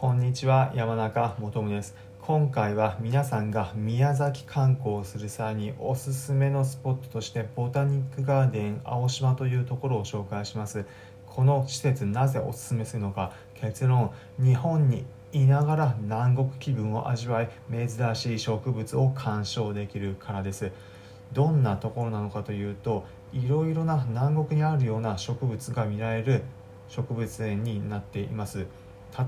こんにちは山中もとです。今回は皆さんが宮崎観光をする際におすすめのスポットとしてボタニックガーデン青島というところを紹介します。この施設なぜおすすめするのか結論日本にいながら南国気分を味わい珍しい植物を鑑賞できるからです。どんなところなのかというといろいろな南国にあるような植物が見られる植物園になっています。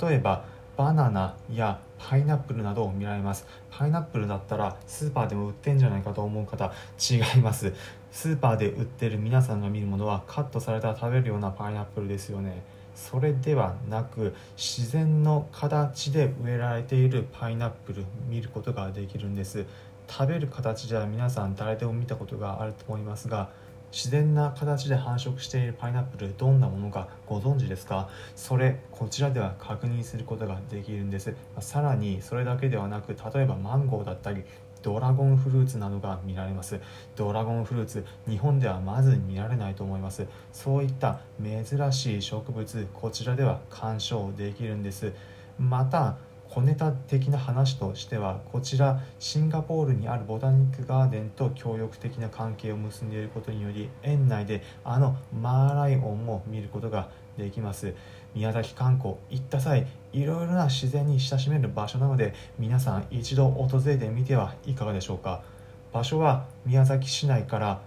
例えばバナナやパイナップルなどを見られます。パイナップルだったらスーパーでも売ってんじゃないかと思う方違います。スーパーで売ってる皆さんが見るものはカットされたら食べるようなパイナップルですよね。それではなく自然の形で植えられているパイナップル見ることができるんです。食べる形では皆さん誰でも見たことがあると思いますが自然な形で繁殖しているパイナップルどんなものかご存知ですか？それこちらでは確認することができるんです。さらにそれだけではなく例えばマンゴーだったりドラゴンフルーツなどが見られます。ドラゴンフルーツ日本ではまず見られないと思います。そういった珍しい植物こちらでは鑑賞できるんです。また小ネタ的な話としてはこちらシンガポールにあるボタニックガーデンと協力的な関係を結んでいることにより園内であのマーライオンも見ることができます。宮崎観光行った際いろいろな自然に親しめる場所なので皆さん一度訪れてみてはいかがでしょうか。場所は宮崎市内から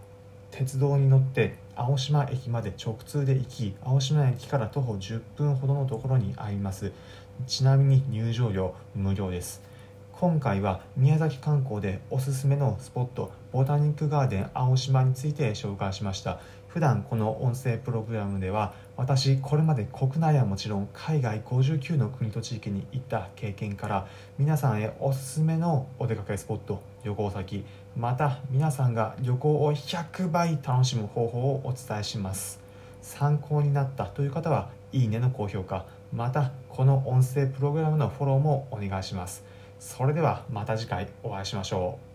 鉄道に乗って青島駅まで直通で行き青島駅から徒歩10分ほどのところにあります。ちなみに入場料無料です。今回は宮崎観光でおすすめのスポットボタニックガーデン青島について紹介しました。普段この音声プログラムでは私これまで国内はもちろん海外59の国と地域に行った経験から皆さんへおすすめのお出かけスポット旅行先また皆さんが旅行を100倍楽しむ方法をお伝えします。参考になったという方はいいねの高評価またこの音声プログラムのフォローもお願いします。それではまた次回お会いしましょう。